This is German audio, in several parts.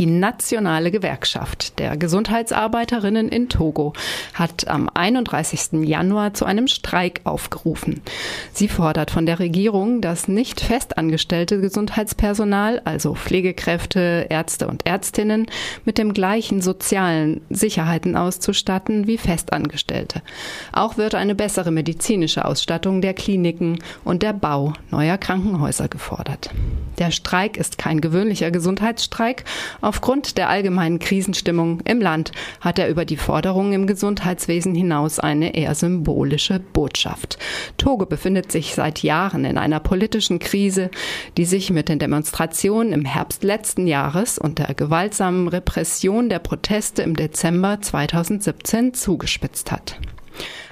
Die nationale Gewerkschaft der Gesundheitsarbeiterinnen in Togo hat am 31. Januar zu einem Streik aufgerufen. Sie fordert von der Regierung, das nicht festangestellte Gesundheitspersonal, also Pflegekräfte, Ärzte und Ärztinnen, mit dem gleichen sozialen Sicherheiten auszustatten wie Festangestellte. Auch wird eine bessere medizinische Ausstattung der Kliniken und der Bau neuer Krankenhäuser gefordert. Der Streik ist kein gewöhnlicher Gesundheitsstreik. Aufgrund der allgemeinen Krisenstimmung im Land hat er über die Forderungen im Gesundheitswesen hinaus eine eher symbolische Botschaft. Togo befindet sich seit Jahren in einer politischen Krise, die sich mit den Demonstrationen im Herbst letzten Jahres und der gewaltsamen Repression der Proteste im Dezember 2017 zugespitzt hat.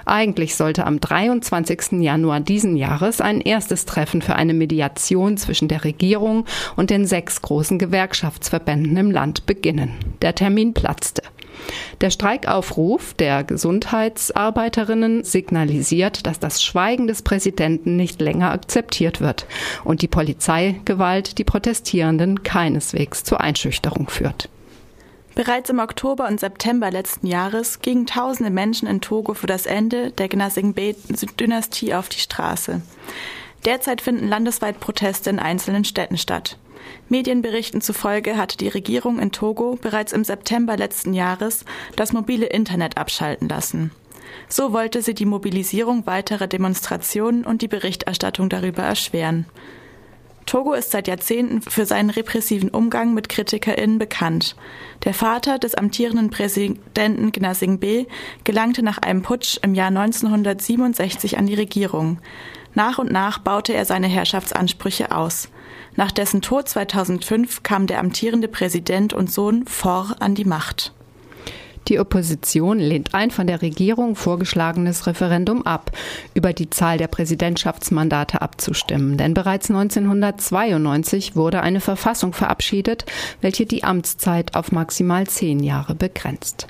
Eigentlich sollte am 23. Januar diesen Jahres ein erstes Treffen für eine Mediation zwischen der Regierung und den sechs großen Gewerkschaftsverbänden im Land beginnen. Der Termin platzte. Der Streikaufruf der Gesundheitsarbeiterinnen signalisiert, dass das Schweigen des Präsidenten nicht länger akzeptiert wird und die Polizeigewalt die Protestierenden keineswegs zur Einschüchterung führt. Bereits im Oktober und September letzten Jahres gingen tausende Menschen in Togo für das Ende der Gnassingbé-Dynastie auf die Straße. Derzeit finden landesweit Proteste in einzelnen Städten statt. Medienberichten zufolge hatte die Regierung in Togo bereits im September letzten Jahres das mobile Internet abschalten lassen. So wollte sie die Mobilisierung weiterer Demonstrationen und die Berichterstattung darüber erschweren. Togo ist seit Jahrzehnten für seinen repressiven Umgang mit KritikerInnen bekannt. Der Vater des amtierenden Präsidenten Gnassingbé gelangte nach einem Putsch im Jahr 1967 an die Regierung. Nach und nach baute er seine Herrschaftsansprüche aus. Nach dessen Tod 2005 kam der amtierende Präsident und Sohn Faure an die Macht. Die Opposition lehnt ein von der Regierung vorgeschlagenes Referendum ab, über die Zahl der Präsidentschaftsmandate abzustimmen. Denn bereits 1992 wurde eine Verfassung verabschiedet, welche die Amtszeit auf maximal zehn Jahre begrenzt.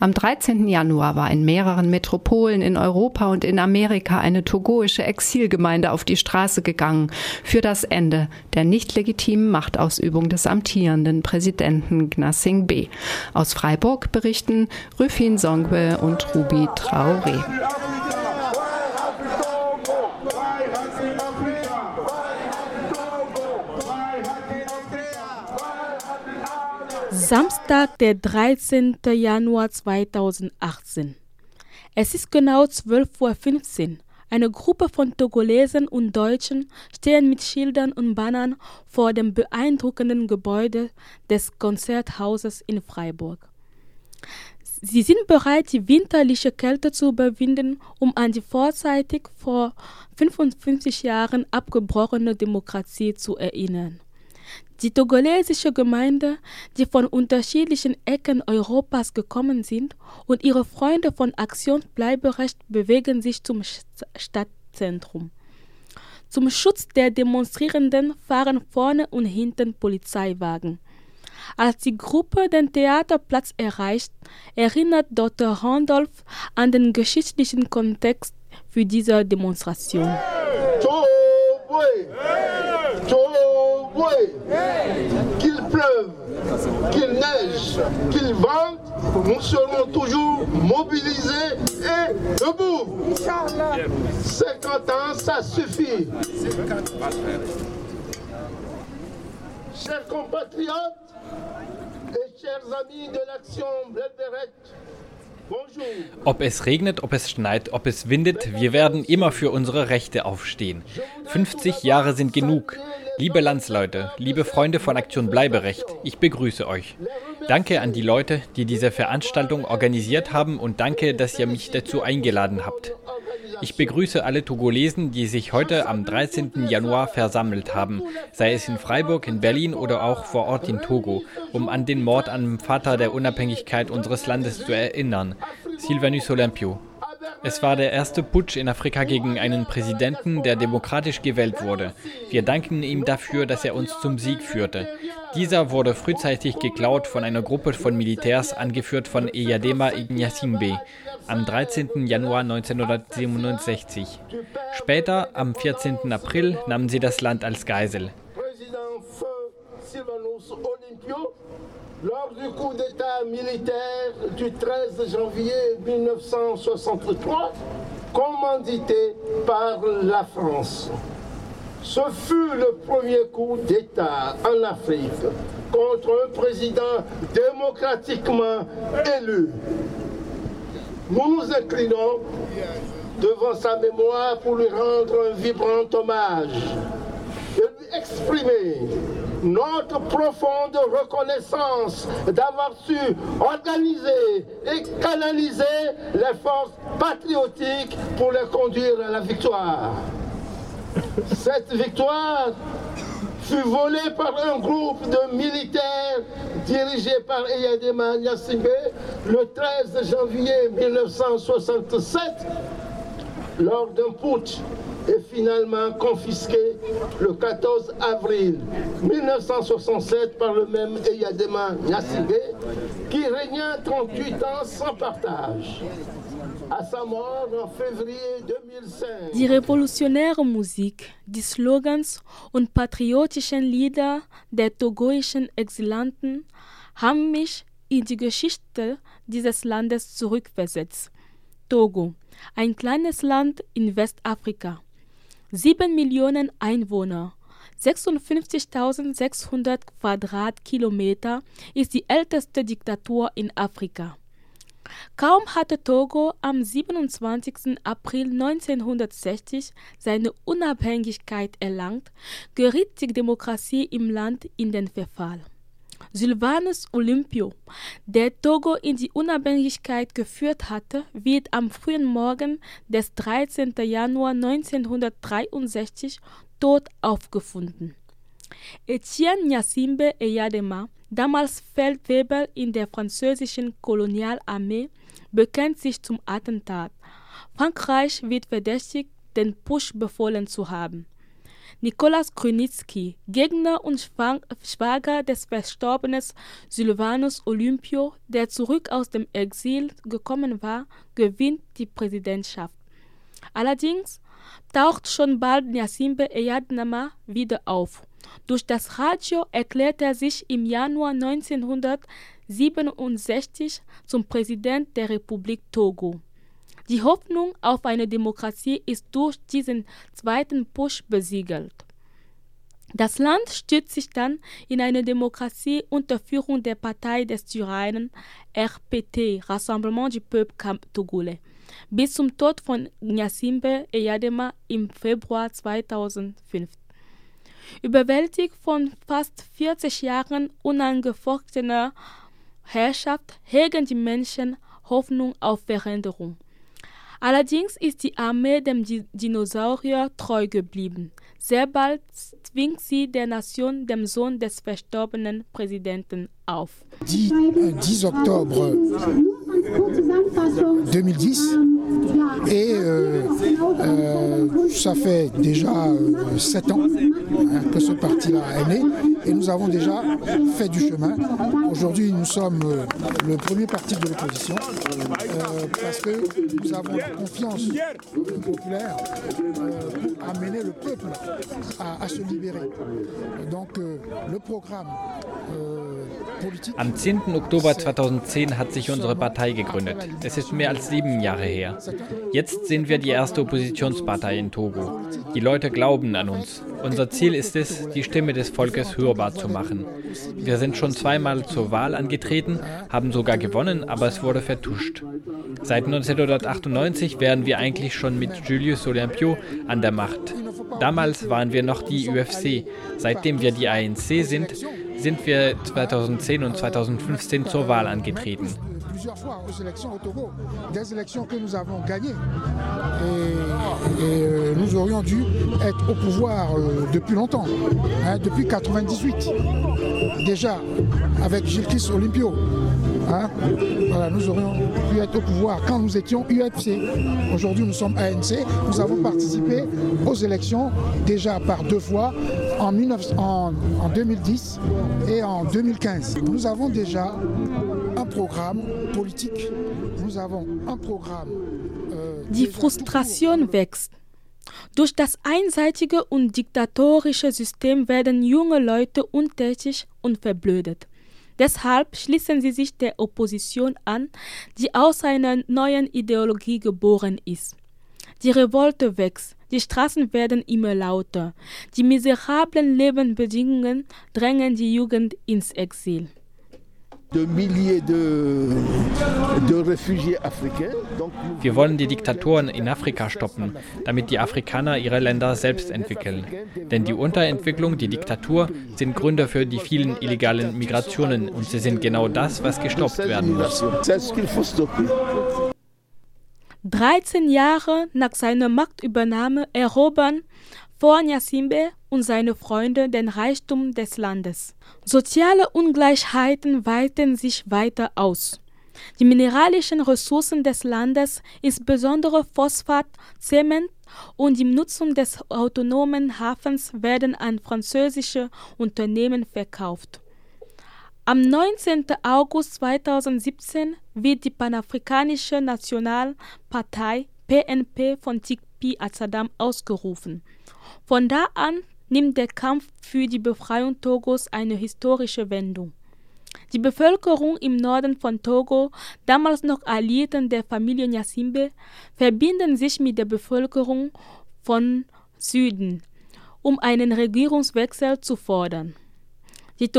Am 13. Januar war in mehreren Metropolen in Europa und in Amerika eine togoische Exilgemeinde auf die Straße gegangen für das Ende der nicht legitimen Machtausübung des amtierenden Präsidenten Gnassingbé. Aus Freiburg berichten Rüfin Songwe und Ruby Traoré. Samstag, der 13. Januar 2018. Es ist genau 12.15 Uhr. Eine Gruppe von Togolesen und Deutschen stehen mit Schildern und Bannern vor dem beeindruckenden Gebäude des Konzerthauses in Freiburg. Sie sind bereit, die winterliche Kälte zu überwinden, um an die vorzeitig vor 55 Jahren abgebrochene Demokratie zu erinnern. Die togolesische Gemeinde, die von unterschiedlichen Ecken Europas gekommen sind, und ihre Freunde von Aktion Bleiberecht bewegen sich zum Stadtzentrum. Zum Schutz der Demonstrierenden fahren vorne und hinten Polizeiwagen. Als die Gruppe den Theaterplatz erreicht, erinnert Dr. Randolph an den geschichtlichen Kontext für diese Demonstration. Qu'il qu'il neige, qu'il vente, nous serons toujours mobilisés et debout. 50 ans, ça suffit. Chers compatriotes et chers amis de l'action Blederet, Ob es regnet, ob es schneit, ob es windet, wir werden immer für unsere Rechte aufstehen. 50 Jahre sind genug. Liebe Landsleute, liebe Freunde von Aktion Bleiberecht, ich begrüße euch. Danke an die Leute, die diese Veranstaltung organisiert haben und danke, dass ihr mich dazu eingeladen habt. Ich begrüße alle Togolesen, die sich heute am 13. Januar versammelt haben, sei es in Freiburg, in Berlin oder auch vor Ort in Togo, um an den Mord am Vater der Unabhängigkeit unseres Landes zu erinnern, Sylvanus Olympio. Es war der erste Putsch in Afrika gegen einen Präsidenten, der demokratisch gewählt wurde. Wir danken ihm dafür, dass er uns zum Sieg führte. Dieser wurde frühzeitig geklaut von einer Gruppe von Militärs, angeführt von Eyadema Ignasimbe, am 13. Januar 1967. Später, am 14. April, nahmen sie das Land als Geisel. Lors du coup d'État militaire du 13 janvier 1963, commandité par la France. Ce fut le premier coup d'État en Afrique contre un président démocratiquement élu. Nous nous inclinons devant sa mémoire pour lui rendre un vibrant hommage et lui exprimer notre profonde reconnaissance d'avoir su organiser et canaliser les forces patriotiques pour les conduire à la victoire. Cette victoire fut volée par un groupe de militaires dirigé par Eyadema Nyasimbe le 13 janvier 1967 lors d'un putsch est finalement confisqué le 14 avril 1967 par le même Eyadema Nyasimbe qui régna 38 ans sans partage. À sa mort en février 2005. Die revolutionäre Musik, die Slogans und patriotischen Lieder der togoischen Exilanten haben mich in die Geschichte dieses Landes zurückversetzt. Togo, ein kleines Land in Westafrika. 7 Millionen Einwohner, 56.600 Quadratkilometer ist die älteste Diktatur in Afrika. Kaum hatte Togo am 27. April 1960 seine Unabhängigkeit erlangt, geriet die Demokratie im Land in den Verfall. Sylvanus Olympio, der Togo in die Unabhängigkeit geführt hatte, wird am frühen Morgen des 13. Januar 1963 tot aufgefunden. Etienne Nyasimbe Eyadema, damals Feldwebel in der französischen Kolonialarmee, bekennt sich zum Attentat. Frankreich wird verdächtigt, den Putsch befohlen zu haben. Nikolaus Krunitzky, Gegner und Schwager des verstorbenen Sylvanus Olympio, der zurück aus dem Exil gekommen war, gewinnt die Präsidentschaft. Allerdings taucht schon bald Nyasimbe Eyadnama wieder auf. Durch das Radio erklärt er sich im Januar 1967 zum Präsident der Republik Togo. Die Hoffnung auf eine Demokratie ist durch diesen zweiten Push besiegelt. Das Land stützt sich dann in eine Demokratie unter Führung der Partei des Tyrannen RPT, Rassemblement du Peuple Togolais, bis zum Tod von Nyasimbe Eyadema im Februar 2005. Überwältigt von fast 40 Jahren unangefochtener Herrschaft hegen die Menschen Hoffnung auf Veränderung. Allerdings ist die Armee dem Dinosaurier treu geblieben. Sehr bald zwingt sie der Nation dem Sohn des verstorbenen Präsidenten auf. Die, äh, 10 Oktober 2010 et euh, euh, ça fait déjà euh, 7 ans hein, que ce parti-là est né et nous avons déjà fait du chemin. Aujourd'hui, nous sommes euh, le premier parti de l'opposition parce que nous avons confiance populaire pour amener le peuple à, à se libérer. Donc le programme. Am 10. Oktober 2010 hat sich unsere Partei gegründet. Es ist mehr als sieben Jahre her. Jetzt sind wir die erste Oppositionspartei in Togo. Die Leute glauben an uns. Unser Ziel ist es, die Stimme des Volkes hörbar zu machen. Wir sind schon zweimal zur Wahl angetreten, haben sogar gewonnen, aber es wurde vertuscht. Seit 1998 wären wir eigentlich schon mit Julius Olympio an der Macht. Damals waren wir noch die UFC. Seitdem wir die ANC sind, sind wir 2010 und 2015 zur Wahl angetreten. euh, euh, depuis longtemps, hein, depuis 98. Déjà, avec Gilkis Olympio. Hein, voilà, nous aurions pu être au pouvoir quand nous étions UFC. Aujourd'hui, nous sommes ANC. Nous avons participé aux élections déjà par deux fois en, 19, en, en 2010 et en 2015. Nous avons déjà un programme politique. Nous avons un programme. Äh, Die Frustration wächst. Durch das einseitige und diktatorische System werden junge Leute untätig und verblödet. Deshalb schließen sie sich der Opposition an, die aus einer neuen Ideologie geboren ist. Die Revolte wächst, die Straßen werden immer lauter, die miserablen Lebensbedingungen drängen die Jugend ins Exil. Wir wollen die Diktatoren in Afrika stoppen, damit die Afrikaner ihre Länder selbst entwickeln. Denn die Unterentwicklung, die Diktatur sind Gründe für die vielen illegalen Migrationen und sie sind genau das, was gestoppt werden muss. 13 Jahre nach seiner Machtübernahme erobern vor Nyasimbe und seine Freunde den Reichtum des Landes. Soziale Ungleichheiten weiten sich weiter aus. Die mineralischen Ressourcen des Landes, insbesondere Phosphat, Zement und die Nutzung des autonomen Hafens werden an französische Unternehmen verkauft. Am 19. August 2017 wird die Panafrikanische Nationalpartei PNP von Tikpi Azadam ausgerufen. Von da an nimmt der Kampf für die Befreiung Togos eine historische Wendung. Die Bevölkerung im Norden von Togo, damals noch Alliierten der Familie Nyasimbe, verbinden sich mit der Bevölkerung von Süden, um einen Regierungswechsel zu fordern. Die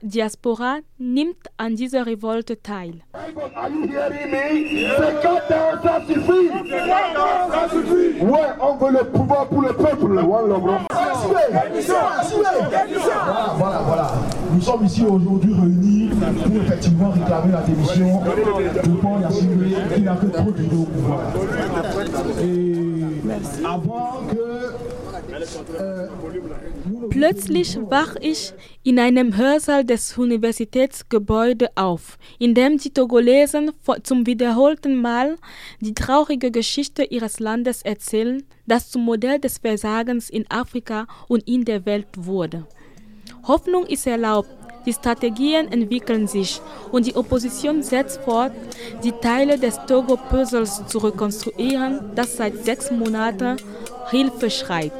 Diaspora nimmt an dieser Revolte teil. Nous sommes ici aujourd'hui réunis pour effectivement réclamer la démission qui n'a que trop du pouvoir. Plötzlich wach ich in einem Hörsaal des Universitätsgebäudes auf, in dem die Togolesen zum wiederholten Mal die traurige Geschichte ihres Landes erzählen, das zum Modell des Versagens in Afrika und in der Welt wurde. Hoffnung ist erlaubt, die Strategien entwickeln sich und die Opposition setzt fort, die Teile des Togo-Puzzles zu rekonstruieren, das seit sechs Monaten Hilfe schreit.